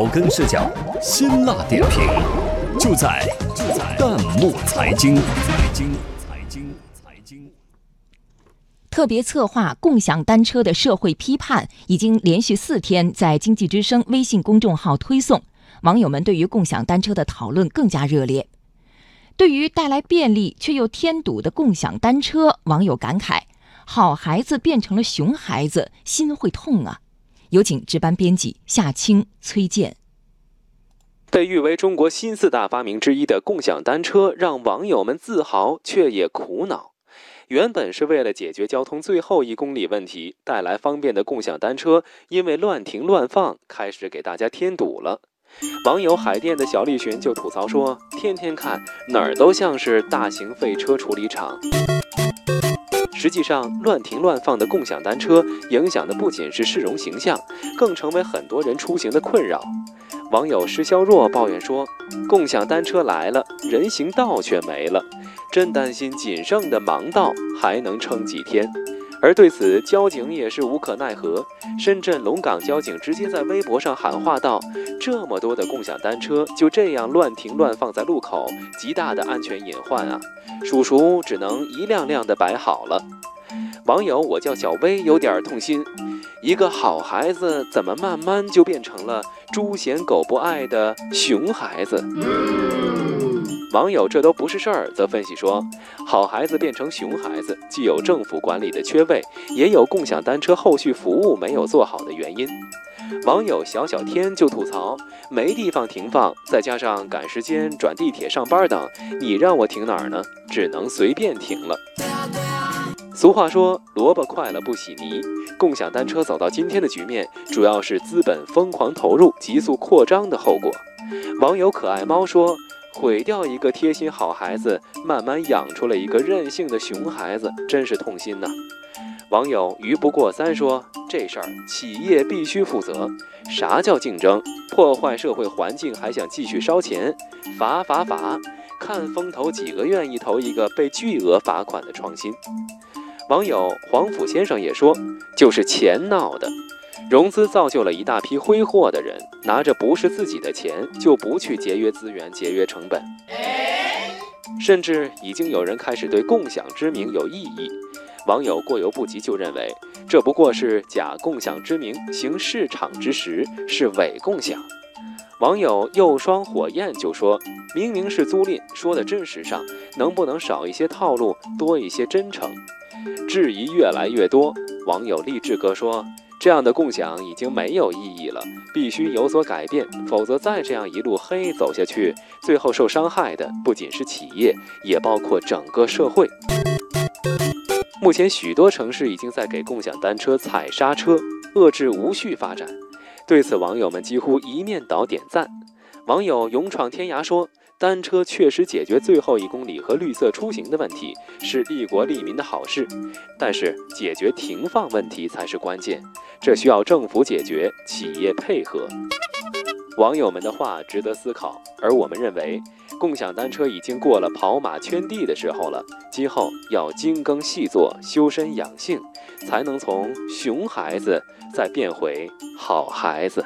草根视角，辛辣点评，就在就在弹幕财经财经财经财经。特别策划共享单车的社会批判已经连续四天在经济之声微信公众号推送，网友们对于共享单车的讨论更加热烈。对于带来便利却又添堵的共享单车，网友感慨：好孩子变成了熊孩子，心会痛啊！有请值班编辑夏青、崔健。被誉为中国新四大发明之一的共享单车，让网友们自豪却也苦恼。原本是为了解决交通最后一公里问题带来方便的共享单车，因为乱停乱放，开始给大家添堵了。网友海淀的小栗旬就吐槽说：“天天看哪儿都像是大型废车处理厂。”实际上，乱停乱放的共享单车影响的不仅是市容形象，更成为很多人出行的困扰。网友施肖若抱怨说：“共享单车来了，人行道却没了，真担心仅剩的盲道还能撑几天。”而对此，交警也是无可奈何。深圳龙岗交警直接在微博上喊话道：“这么多的共享单车就这样乱停乱放在路口，极大的安全隐患啊！叔叔只能一辆辆的摆好了。”网友我叫小薇有点痛心，一个好孩子怎么慢慢就变成了猪嫌狗不爱的熊孩子？网友这都不是事儿，则分析说，好孩子变成熊孩子，既有政府管理的缺位，也有共享单车后续服务没有做好的原因。网友小小天就吐槽，没地方停放，再加上赶时间、转地铁、上班等，你让我停哪儿呢？只能随便停了。俗话说，萝卜快了不洗泥。共享单车走到今天的局面，主要是资本疯狂投入、急速扩张的后果。网友可爱猫说。毁掉一个贴心好孩子，慢慢养出了一个任性的熊孩子，真是痛心呐！网友鱼不过三说：“这事儿企业必须负责。啥叫竞争？破坏社会环境还想继续烧钱？罚罚罚！看风投几个愿意投一个被巨额罚款的创新？”网友黄甫先生也说：“就是钱闹的。”融资造就了一大批挥霍的人，拿着不是自己的钱，就不去节约资源、节约成本，甚至已经有人开始对共享之名有异议。网友过犹不及就认为，这不过是假共享之名，行市场之实，是伪共享。网友又双火焰就说：“明明是租赁，说的真时尚，能不能少一些套路，多一些真诚？”质疑越来越多，网友励志哥说。这样的共享已经没有意义了，必须有所改变，否则再这样一路黑走下去，最后受伤害的不仅是企业，也包括整个社会。目前，许多城市已经在给共享单车踩刹车，遏制无序发展。对此，网友们几乎一面倒点赞。网友勇闯天涯说。单车确实解决最后一公里和绿色出行的问题，是利国利民的好事。但是解决停放问题才是关键，这需要政府解决，企业配合。网友们的话值得思考，而我们认为，共享单车已经过了跑马圈地的时候了，今后要精耕细作，修身养性，才能从熊孩子再变回好孩子。